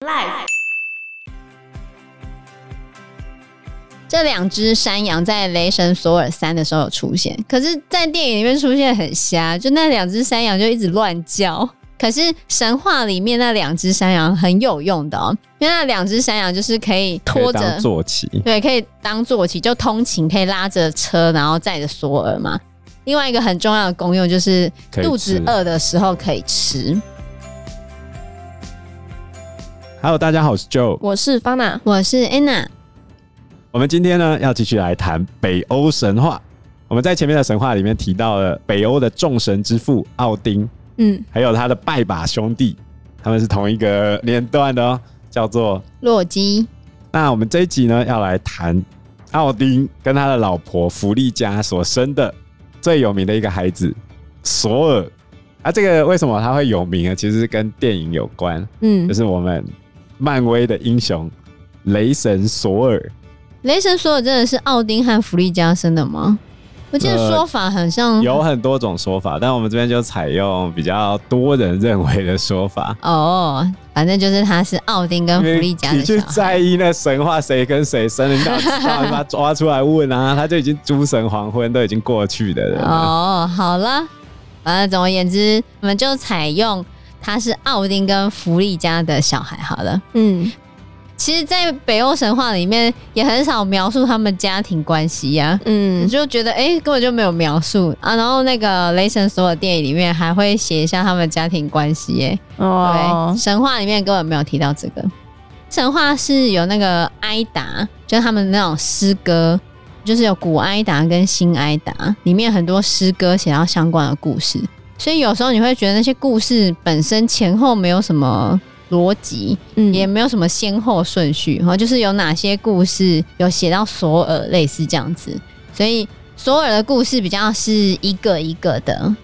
Life。这两只山羊在《雷神索尔三》的时候有出现，可是，在电影里面出现很瞎，就那两只山羊就一直乱叫。可是神话里面那两只山羊很有用的哦，因为那两只山羊就是可以拖着坐骑，对，可以当坐骑，就通勤，可以拉着车，然后载着索尔嘛。另外一个很重要的功用就是肚子饿的时候可以吃。Hello，大家好，我是 Joe，我是 Fana，我是 Anna。我们今天呢要继续来谈北欧神话。我们在前面的神话里面提到了北欧的众神之父奥丁。嗯，还有他的拜把兄弟，他们是同一个年段的哦，叫做洛基。那我们这一集呢，要来谈奥丁跟他的老婆弗利嘉所生的最有名的一个孩子索尔。啊，这个为什么他会有名啊？其实是跟电影有关。嗯，就是我们漫威的英雄雷神索尔。雷神索尔真的是奥丁和弗利加生的吗？我记得说法很像、呃，有很多种说法，但我们这边就采用比较多人认为的说法。哦，反正就是他是奥丁跟弗利加的。你去在意那神话谁跟谁生，你把他抓出来问啊，他就已经诸神黄昏都已经过去的人。哦，好了，反正总而言之，我们就采用他是奥丁跟弗利家的小孩好了。嗯。其实，在北欧神话里面也很少描述他们家庭关系呀、啊，嗯，你就觉得哎、欸，根本就没有描述啊。然后那个雷神所有电影里面还会写一下他们家庭关系，耶。哦，对，神话里面根本没有提到这个。神话是有那个埃达，就是他们那种诗歌，就是有古埃达跟新埃达，里面很多诗歌写到相关的故事，所以有时候你会觉得那些故事本身前后没有什么。逻辑，嗯，也没有什么先后顺序，然后就是有哪些故事有写到索尔，类似这样子，所以索尔的故事比较是一个一个的，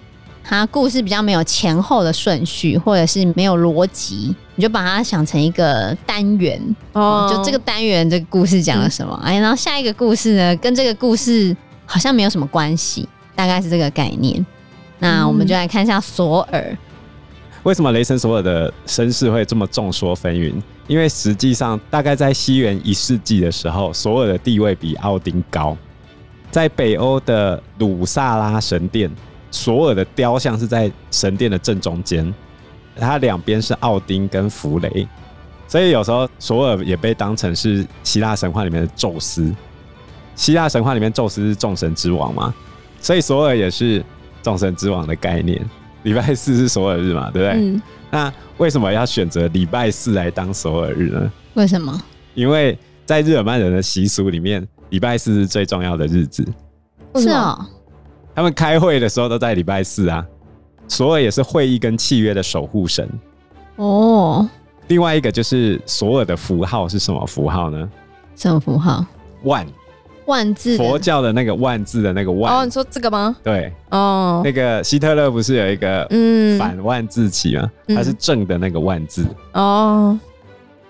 它故事比较没有前后的顺序，或者是没有逻辑，你就把它想成一个单元哦，就这个单元这个故事讲了什么，哎、嗯，然后下一个故事呢，跟这个故事好像没有什么关系，大概是这个概念。那我们就来看一下索尔。为什么雷神索尔的身世会这么众说纷纭？因为实际上，大概在西元一世纪的时候，索尔的地位比奥丁高。在北欧的鲁萨拉神殿，索尔的雕像是在神殿的正中间，它两边是奥丁跟弗雷，所以有时候索尔也被当成是希腊神话里面的宙斯。希腊神话里面宙斯是众神之王嘛，所以索尔也是众神之王的概念。礼拜四是索尔日嘛，对不对？嗯。那为什么要选择礼拜四来当索尔日呢？为什么？因为在日耳曼人的习俗里面，礼拜四是最重要的日子。是啊。他们开会的时候都在礼拜四啊。索尔也是会议跟契约的守护神。哦。另外一个就是索尔的符号是什么符号呢？什么符号？万。万字，佛教的那个万字的那个万哦，你说这个吗？对，哦，那个希特勒不是有一个嗯反万字旗吗？它是正的那个万字哦。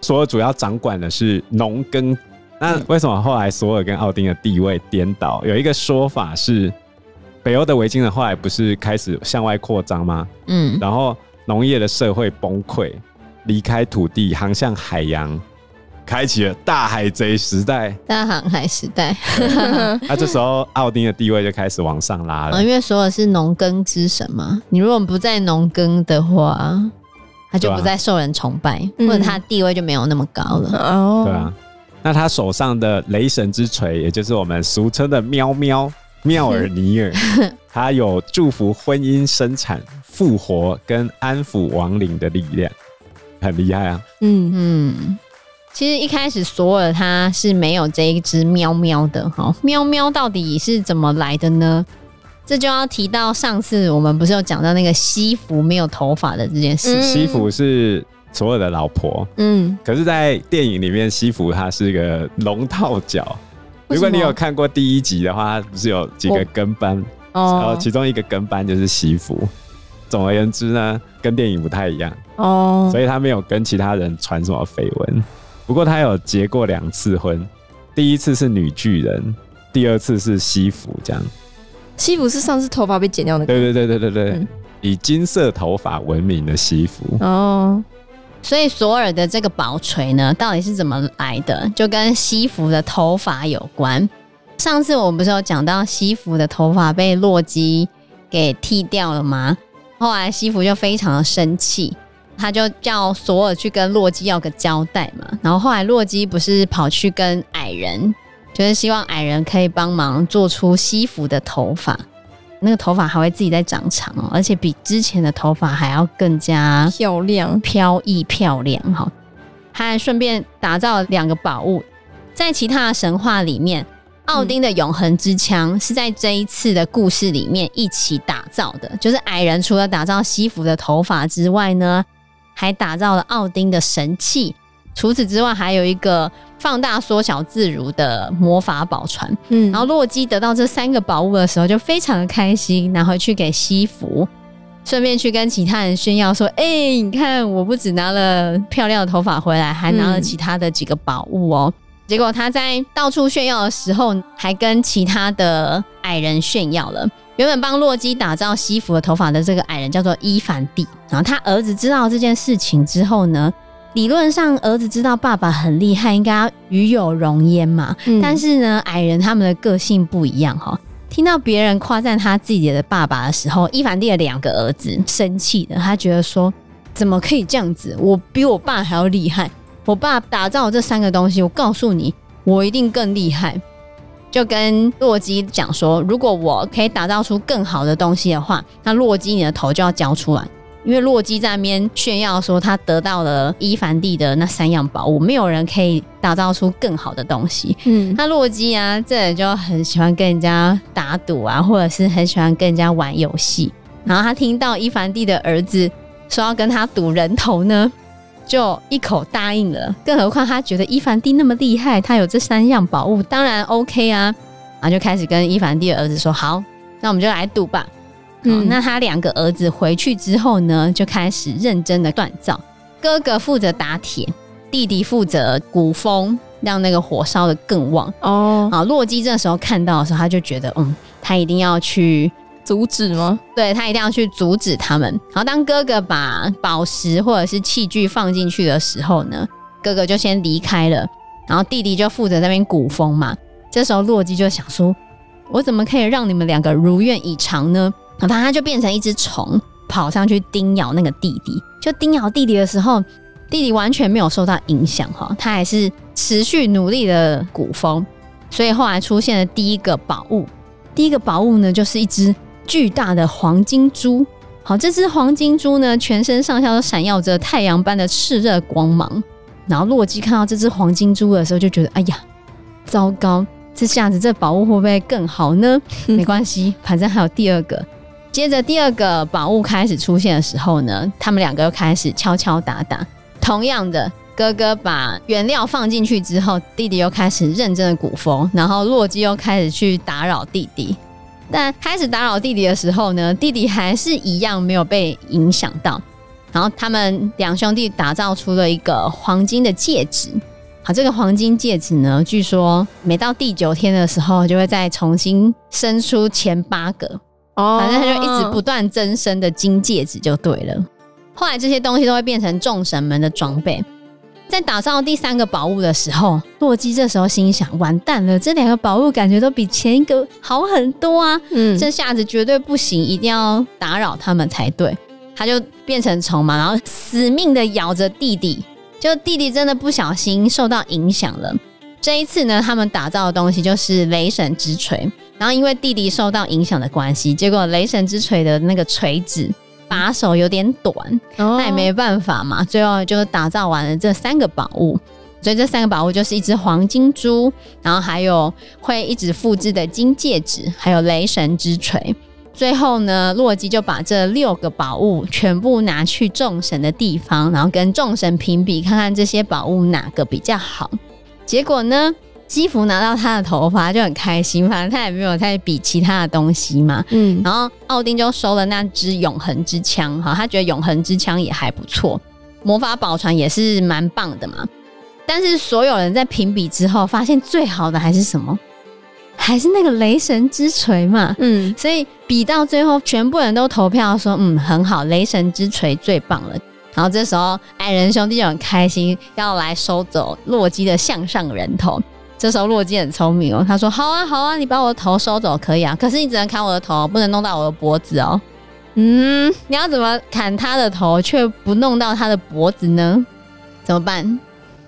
索尔主要掌管的是农耕，那为什么后来索尔跟奥丁的地位颠倒？有一个说法是，北欧的维京人后来不是开始向外扩张吗？嗯，然后农业的社会崩溃，离开土地，航向海洋。开启了大海贼时代，大航海时代。那 这时候奥丁的地位就开始往上拉了，因为索尔是农耕之神嘛。你如果不在农耕的话，他就不再受人崇拜，啊、或者他地位就没有那么高了。哦，对啊。那他手上的雷神之锤，也就是我们俗称的喵喵 妙尔尼尔，他有祝福婚姻、生产、复活跟安抚亡灵的力量，很厉害啊。嗯嗯。其实一开始索尔他是没有这一只喵喵的哈，喵喵到底是怎么来的呢？这就要提到上次我们不是有讲到那个西服没有头发的这件事。西服是索尔的老婆，嗯，可是，在电影里面，西服他是个龙套角。如果你有看过第一集的话，他不是有几个跟班，然后其中一个跟班就是西服。总而言之呢，跟电影不太一样哦，所以他没有跟其他人传什么绯闻。不过他有结过两次婚，第一次是女巨人，第二次是西服这样。西服是上次头发被剪掉那个？对对对对对对，嗯、以金色头发闻名的西服。哦，所以索尔的这个宝锤呢，到底是怎么来的？就跟西服的头发有关。上次我们不是有讲到西服的头发被洛基给剃掉了吗？后来西服就非常的生气，他就叫索尔去跟洛基要个交代嘛。然后后来洛基不是跑去跟矮人，就是希望矮人可以帮忙做出西服的头发，那个头发还会自己再长长哦，而且比之前的头发还要更加漂亮、飘逸、漂亮哈。他还顺便打造了两个宝物，在其他的神话里面。奥丁的永恒之枪是在这一次的故事里面一起打造的，就是矮人除了打造西服的头发之外呢，还打造了奥丁的神器。除此之外，还有一个放大缩小自如的魔法宝船。嗯，然后洛基得到这三个宝物的时候，就非常的开心，拿回去给西服，顺便去跟其他人炫耀说：“哎、欸，你看，我不只拿了漂亮的头发回来，还拿了其他的几个宝物哦。”结果他在到处炫耀的时候，还跟其他的矮人炫耀了。原本帮洛基打造西服的头发的这个矮人叫做伊凡蒂，然后他儿子知道这件事情之后呢，理论上儿子知道爸爸很厉害，应该要与有荣焉嘛。嗯、但是呢，矮人他们的个性不一样哈。听到别人夸赞他自己的爸爸的时候，伊凡蒂的两个儿子生气了，他觉得说：怎么可以这样子？我比我爸还要厉害。我爸打造这三个东西，我告诉你，我一定更厉害。就跟洛基讲说，如果我可以打造出更好的东西的话，那洛基你的头就要交出来。因为洛基在那边炫耀说他得到了伊凡蒂的那三样宝物，没有人可以打造出更好的东西。嗯，那洛基啊，这人就很喜欢跟人家打赌啊，或者是很喜欢跟人家玩游戏。然后他听到伊凡蒂的儿子说要跟他赌人头呢。就一口答应了，更何况他觉得伊凡蒂那么厉害，他有这三样宝物，当然 OK 啊，然后就开始跟伊凡蒂的儿子说：“好，那我们就来赌吧。”嗯，那他两个儿子回去之后呢，就开始认真的锻造，哥哥负责打铁，弟弟负责鼓风，让那个火烧的更旺。哦，啊，洛基这时候看到的时候，他就觉得，嗯，他一定要去。阻止吗？对，他一定要去阻止他们。然后当哥哥把宝石或者是器具放进去的时候呢，哥哥就先离开了，然后弟弟就负责那边鼓风嘛。这时候洛基就想说：“我怎么可以让你们两个如愿以偿呢？”然后他就变成一只虫，跑上去叮咬那个弟弟。就叮咬弟弟的时候，弟弟完全没有受到影响哈，他还是持续努力的鼓风。所以后来出现了第一个宝物，第一个宝物呢，就是一只。巨大的黄金珠，好，这只黄金猪呢，全身上下都闪耀着太阳般的炽热光芒。然后洛基看到这只黄金猪的时候，就觉得，哎呀，糟糕，这下子这宝物会不会更好呢？没关系，反正还有第二个。接着第二个宝物开始出现的时候呢，他们两个又开始敲敲打打。同样的，哥哥把原料放进去之后，弟弟又开始认真的鼓风，然后洛基又开始去打扰弟弟。但开始打扰弟弟的时候呢，弟弟还是一样没有被影响到。然后他们两兄弟打造出了一个黄金的戒指。好，这个黄金戒指呢，据说每到第九天的时候，就会再重新生出前八个。哦，反正他就一直不断增生的金戒指就对了。后来这些东西都会变成众神们的装备。在打造第三个宝物的时候，洛基这时候心想：完蛋了，这两个宝物感觉都比前一个好很多啊！嗯，这下子绝对不行，一定要打扰他们才对。他就变成虫嘛，然后死命的咬着弟弟。就弟弟真的不小心受到影响了。这一次呢，他们打造的东西就是雷神之锤。然后因为弟弟受到影响的关系，结果雷神之锤的那个锤子。把手有点短，那也没办法嘛。最后就打造完了这三个宝物，所以这三个宝物就是一只黄金珠，然后还有会一直复制的金戒指，还有雷神之锤。最后呢，洛基就把这六个宝物全部拿去众神的地方，然后跟众神评比，看看这些宝物哪个比较好。结果呢？西弗拿到他的头发就很开心，反正他也没有太比其他的东西嘛。嗯，然后奥丁就收了那支永恒之枪，哈，他觉得永恒之枪也还不错，魔法宝船也是蛮棒的嘛。但是所有人在评比之后，发现最好的还是什么？还是那个雷神之锤嘛。嗯，所以比到最后，全部人都投票说，嗯，很好，雷神之锤最棒了。然后这时候矮人兄弟就很开心，要来收走洛基的向上人头。这时候洛基很聪明哦，他说：“好啊，好啊，你把我的头收走可以啊，可是你只能砍我的头，不能弄到我的脖子哦。”嗯，你要怎么砍他的头却不弄到他的脖子呢？怎么办？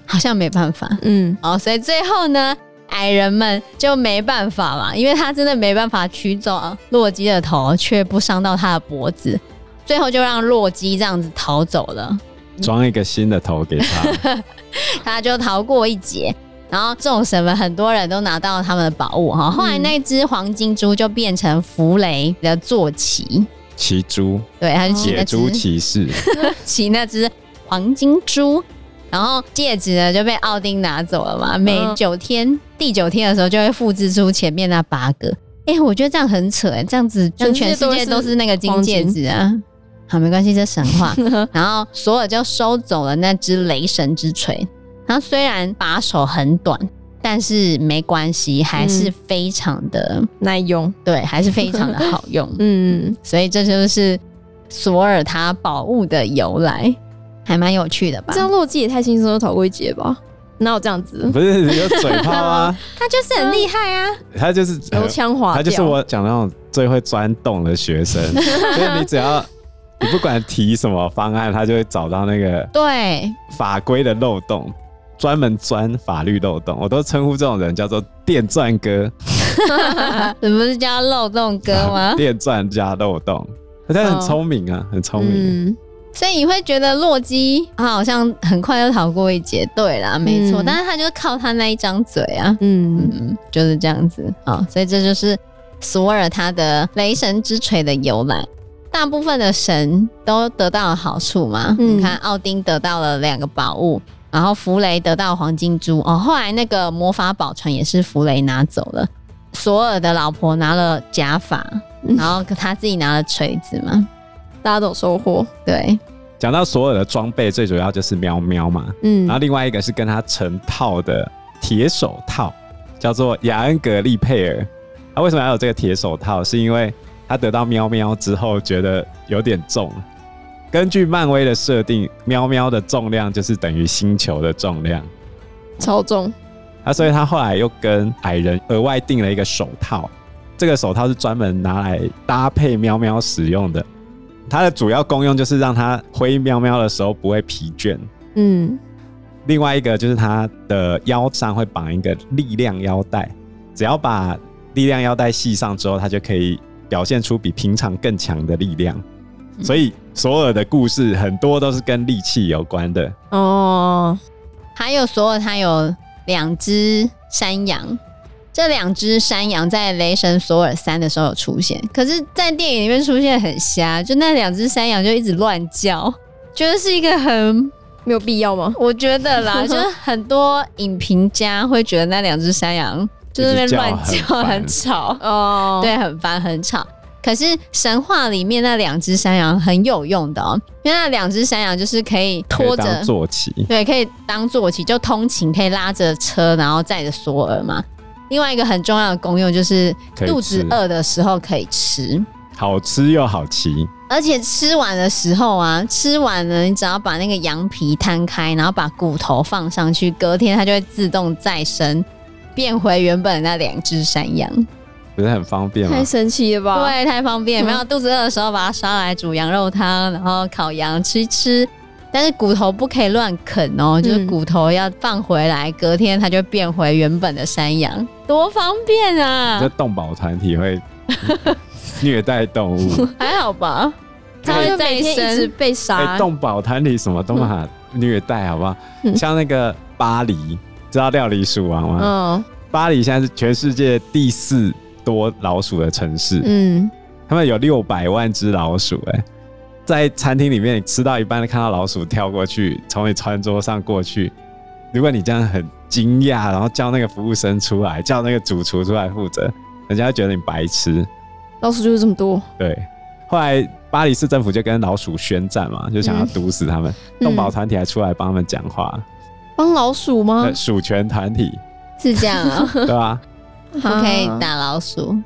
好像没办法。嗯，哦，所以最后呢，矮人们就没办法嘛，因为他真的没办法取走洛基的头，却不伤到他的脖子，最后就让洛基这样子逃走了，装一个新的头给他，他就逃过一劫。然后众神们很多人都拿到了他们的宝物哈，后来那只黄金猪就变成弗雷的坐骑，骑猪，对，他是野猪骑士，骑那只黄金猪，然后戒指呢就被奥丁拿走了嘛，每九天第九天的时候就会复制出前面那八个，哎，我觉得这样很扯哎，这样子让全世界都是那个金戒指啊，好没关系，这神话，然后索尔就收走了那只雷神之锤。它虽然把手很短，但是没关系，还是非常的耐用。对，还是非常的好用。嗯，所以这就是索尔他宝物的由来，还蛮有趣的吧？这样洛基也太轻松就逃过一劫吧？哪有这样子？不是有嘴炮啊？他就是很厉害啊！他就是油腔滑调，他就是我讲那种最会钻洞的学生。所以你只要你不管提什么方案，他就会找到那个对法规的漏洞。专门钻法律漏洞，我都称呼这种人叫做电钻哥。你不是叫漏洞哥吗？电钻加漏洞，他很聪明啊，很聪明、啊嗯。所以你会觉得洛基他好像很快就逃过一劫，对啦，没错、嗯。但是他就是靠他那一张嘴啊，嗯嗯，就是这样子啊。所以这就是索尔他的雷神之锤的由来。大部分的神都得到了好处嘛。嗯、你看奥丁得到了两个宝物。然后弗雷得到黄金珠哦，后来那个魔法宝船也是弗雷拿走了。索尔的老婆拿了假发，然后他自己拿了锤子嘛，大家都有收获。对，讲到索尔的装备，最主要就是喵喵嘛，嗯，然后另外一个是跟他成套的铁手套，叫做雅恩格利佩尔。他为什么要有这个铁手套？是因为他得到喵喵之后觉得有点重。根据漫威的设定，喵喵的重量就是等于星球的重量，超重。啊，所以他后来又跟矮人额外订了一个手套，这个手套是专门拿来搭配喵喵使用的。它的主要功用就是让它挥喵喵的时候不会疲倦。嗯。另外一个就是它的腰上会绑一个力量腰带，只要把力量腰带系上之后，它就可以表现出比平常更强的力量。所以，索尔的故事很多都是跟利器有关的哦。还有索尔，他有两只山羊，这两只山羊在《雷神索尔三》的时候有出现，可是，在电影里面出现很瞎，就那两只山羊就一直乱叫，觉得是一个很没有必要吗？我觉得啦，就是很多影评家会觉得那两只山羊就是那边乱叫，很吵哦，对，很烦，很吵。可是神话里面那两只山羊很有用的哦，因为那两只山羊就是可以拖着坐骑，对，可以当坐骑，就通勤可以拉着车，然后载着索尔嘛。另外一个很重要的功用就是肚子饿的时候可以吃，好吃又好骑。而且吃完的时候啊，吃完了你只要把那个羊皮摊开，然后把骨头放上去，隔天它就会自动再生，变回原本的那两只山羊。不是很方便吗？太神奇了吧！对，太方便。然后肚子饿的时候，把它杀来煮羊肉汤，然后烤羊吃一吃。但是骨头不可以乱啃哦，就是骨头要放回来，隔天它就变回原本的山羊，多方便啊！这动保团体会虐待动物，还好吧？它会每天一直被杀。哎，动保团体什么都嘛虐待，好不好？像那个巴黎，知道料理鼠王吗？嗯，巴黎现在是全世界第四。多老鼠的城市，嗯，他们有六百万只老鼠，哎，在餐厅里面，吃到一半，看到老鼠跳过去，从你餐桌上过去，如果你这样很惊讶，然后叫那个服务生出来，叫那个主厨出来负责，人家会觉得你白痴。老鼠就是这么多。对，后来巴黎市政府就跟老鼠宣战嘛，就想要毒死他们，嗯、动保团体还出来帮他们讲话，帮老鼠吗？鼠权团体。是这样啊，对吧？不可以打老鼠，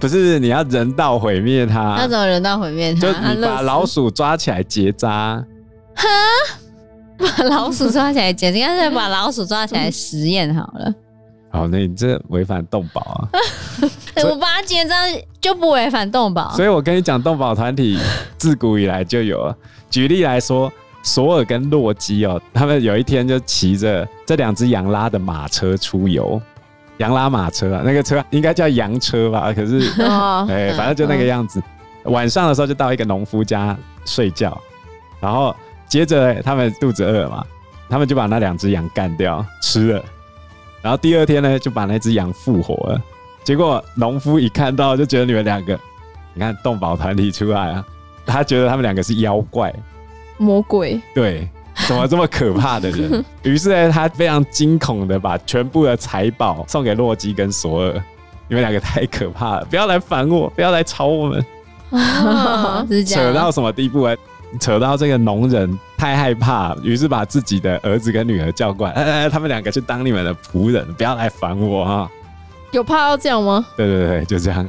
不是你要人道毁灭它？那怎么人道毁灭它？就你把老鼠抓起来结扎，哈 把老鼠抓起来结，应该是把老鼠抓起来实验好了。好，那你这违反动保啊！我把它结扎就不违反动保。所以我跟你讲，动保团体自古以来就有了。举例来说，索尔跟洛基哦，他们有一天就骑着这两只羊拉的马车出游，羊拉马车啊，那个车应该叫羊车吧？可是，哎、哦欸，反正就那个样子。嗯、晚上的时候就到一个农夫家睡觉，然后接着他们肚子饿了嘛，他们就把那两只羊干掉吃了。然后第二天呢，就把那只羊复活了。结果农夫一看到，就觉得你们两个，你看动保团体出来啊，他觉得他们两个是妖怪、魔鬼，对，怎么这么可怕的人？于是呢，他非常惊恐的把全部的财宝送给洛基跟索尔。你们两个太可怕了，不要来烦我，不要来吵我们。哦、扯到什么地步啊？扯到这个农人太害怕，于是把自己的儿子跟女儿叫过来，哎哎，他们两个去当你们的仆人，不要来烦我啊！有怕到这样吗？对对对，就这样。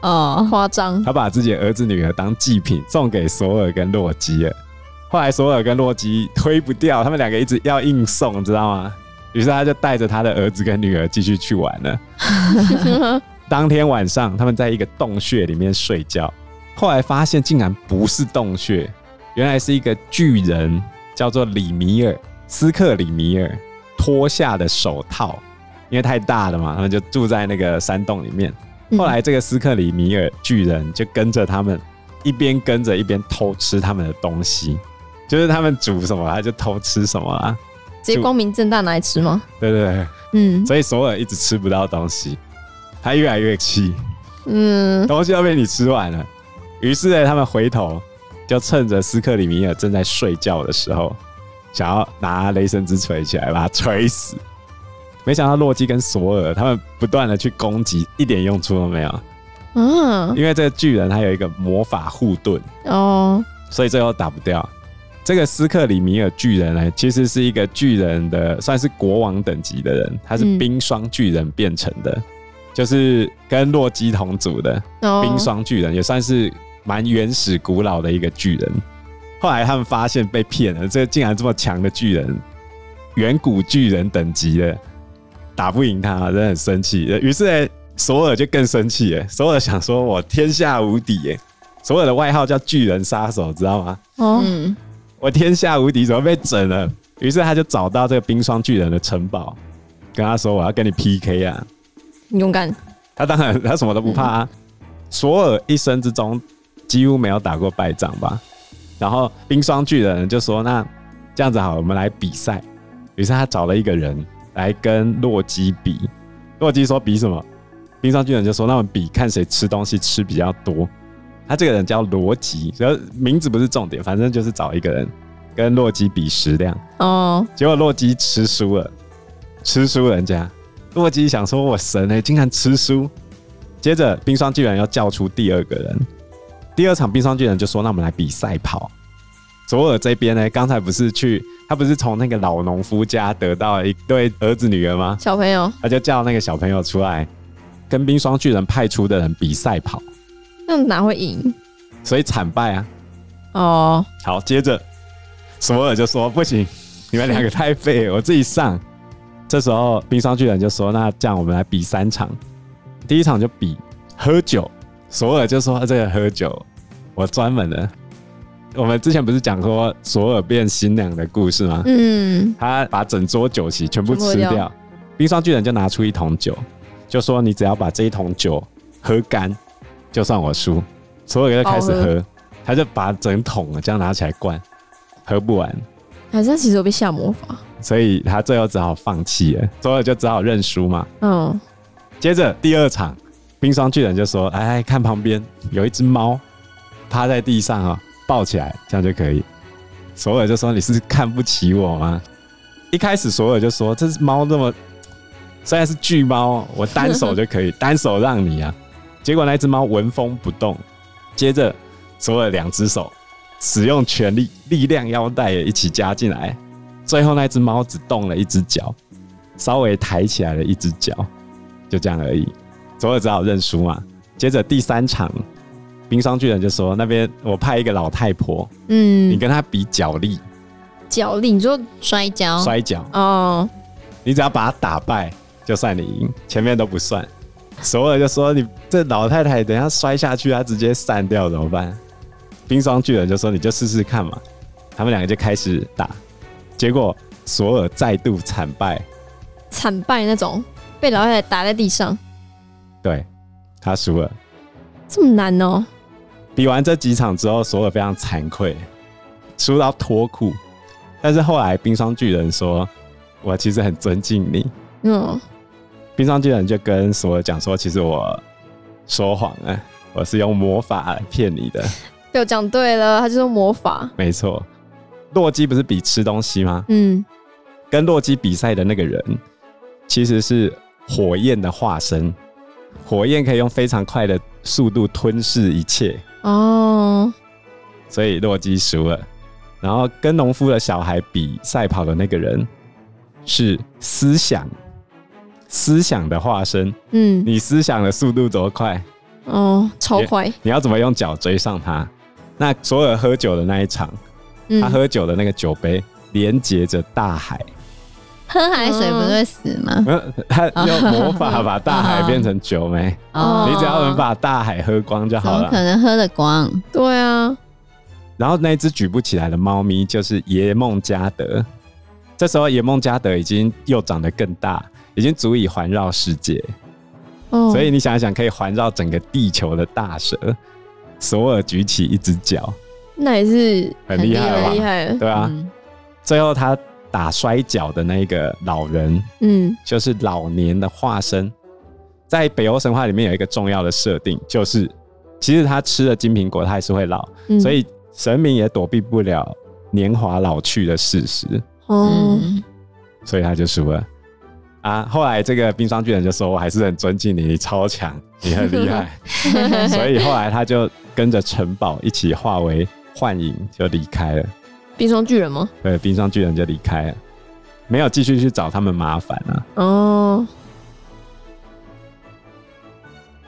哦，夸张。他把自己的儿子女儿当祭品送给索尔跟洛基了。后来索尔跟洛基推不掉，他们两个一直要硬送，知道吗？于是他就带着他的儿子跟女儿继续去玩了。当天晚上，他们在一个洞穴里面睡觉，后来发现竟然不是洞穴。原来是一个巨人，叫做里米尔斯克里米尔脱下的手套，因为太大了嘛，他们就住在那个山洞里面。后来这个斯克里米尔巨人就跟着他们，一边跟着一边偷吃他们的东西，就是他们煮什么他就偷吃什么啊，直接光明正大拿来吃吗？对对对，嗯，所以索尔一直吃不到东西，他越来越气，嗯，东西都被你吃完了，于是呢，他们回头。就趁着斯克里米尔正在睡觉的时候，想要拿雷神之锤起来把他锤死。没想到洛基跟索尔他们不断的去攻击，一点用处都没有。嗯，因为这个巨人他有一个魔法护盾哦，所以最后打不掉。这个斯克里米尔巨人呢，其实是一个巨人的，算是国王等级的人，他是冰霜巨人变成的，嗯、就是跟洛基同组的冰霜巨人，也算是。蛮原始古老的一个巨人，后来他们发现被骗了，这竟然这么强的巨人，远古巨人等级的，打不赢他，真的很生气。于是索尔就更生气了，索尔想说：“我天下无敌！”耶，索尔的外号叫巨人杀手，知道吗？哦，我天下无敌，怎么被整了？于是他就找到这个冰霜巨人的城堡，跟他说：“我要跟你 PK 啊！”勇敢。他当然 他什么都不怕啊。嗯、索尔一生之中。几乎没有打过败仗吧，然后冰霜巨人就说：“那这样子好，我们来比赛。”于是他找了一个人来跟洛基比。洛基说：“比什么？”冰霜巨人就说：“那我们比看谁吃东西吃比较多。”他这个人叫罗吉，然后名字不是重点，反正就是找一个人跟洛基比食量。哦，结果洛基吃输了，吃输人家。洛基想说：“我神欸，竟然吃输。”接着冰霜巨人要叫出第二个人。第二场冰霜巨人就说：“那我们来比赛跑。”左耳这边呢，刚才不是去他不是从那个老农夫家得到一对儿子女儿吗？小朋友，他就叫那个小朋友出来跟冰霜巨人派出的人比赛跑。那哪会赢？所以惨败啊！哦，好，接着索尔就说：“不行，你们两个太废了，我自己上。”这时候冰霜巨人就说：“那这样我们来比三场，第一场就比喝酒。”索尔就说：“他这个喝酒。”我专门的，我们之前不是讲说索尔变新娘的故事吗？嗯，他把整桌酒席全部吃掉，冰霜巨人就拿出一桶酒，就说：“你只要把这一桶酒喝干，就算我输。”索尔就开始喝，喝他就把整桶这样拿起来灌，喝不完。好像其实有被下魔法，所以他最后只好放弃了，索尔就只好认输嘛。嗯，接着第二场，冰霜巨人就说：“哎，看旁边有一只猫。”趴在地上啊，抱起来，这样就可以。索尔就说：“你是看不起我吗？”一开始索尔就说：“这只猫那么，虽然是巨猫，我单手就可以，单手让你啊。”结果那只猫纹风不动。接着索尔两只手使用全力，力量腰带也一起加进来。最后那只猫只动了一只脚，稍微抬起来了一只脚，就这样而已。左尔只好认输嘛。接着第三场。冰霜巨人就说：“那边我派一个老太婆，嗯，你跟她比脚力，脚力，你说摔跤，摔跤哦，你只要把她打败，就算你赢，前面都不算。索尔就说：“你这老太太等下摔下去，她直接散掉怎么办？”冰霜巨人就说：“你就试试看嘛。”他们两个就开始打，结果索尔再度惨败，惨败那种，被老太太打在地上。对，他输了。这么难哦！比完这几场之后，索尔非常惭愧，输到脱裤。但是后来冰霜巨人说：“我其实很尊敬你。”嗯。冰霜巨人就跟索尔讲说：“其实我说谎了，我是用魔法来骗你的。”又讲对了，他就用魔法。没错，洛基不是比吃东西吗？嗯，跟洛基比赛的那个人其实是火焰的化身，火焰可以用非常快的速度吞噬一切。哦，所以洛基输了。然后跟农夫的小孩比赛跑的那个人是思想。思想的化身，嗯，你思想的速度多快？哦，超快！你，你要怎么用脚追上他？那索尔喝酒的那一场，嗯、他喝酒的那个酒杯连接着大海，喝海水不会死吗？嗯、他用魔法把大海变成酒没？哦，你只要能把大海喝光就好了。可能喝得光？对啊。然后那只举不起来的猫咪就是爷梦加德，这时候爷梦加德已经又长得更大。已经足以环绕世界，哦，所以你想一想，可以环绕整个地球的大蛇，索尔举起一只脚，那也是很厉害，很厉害，对啊。嗯、最后他打摔跤的那个老人，嗯，就是老年的化身。在北欧神话里面有一个重要的设定，就是其实他吃了金苹果，他还是会老，嗯、所以神明也躲避不了年华老去的事实。哦，所以他就输了。啊！后来这个冰霜巨人就说：“我还是很尊敬你，你超强，你很厉害。”所以后来他就跟着城堡一起化为幻影，就离开了。冰霜巨人吗？对，冰霜巨人就离开了，没有继续去找他们麻烦啊。哦。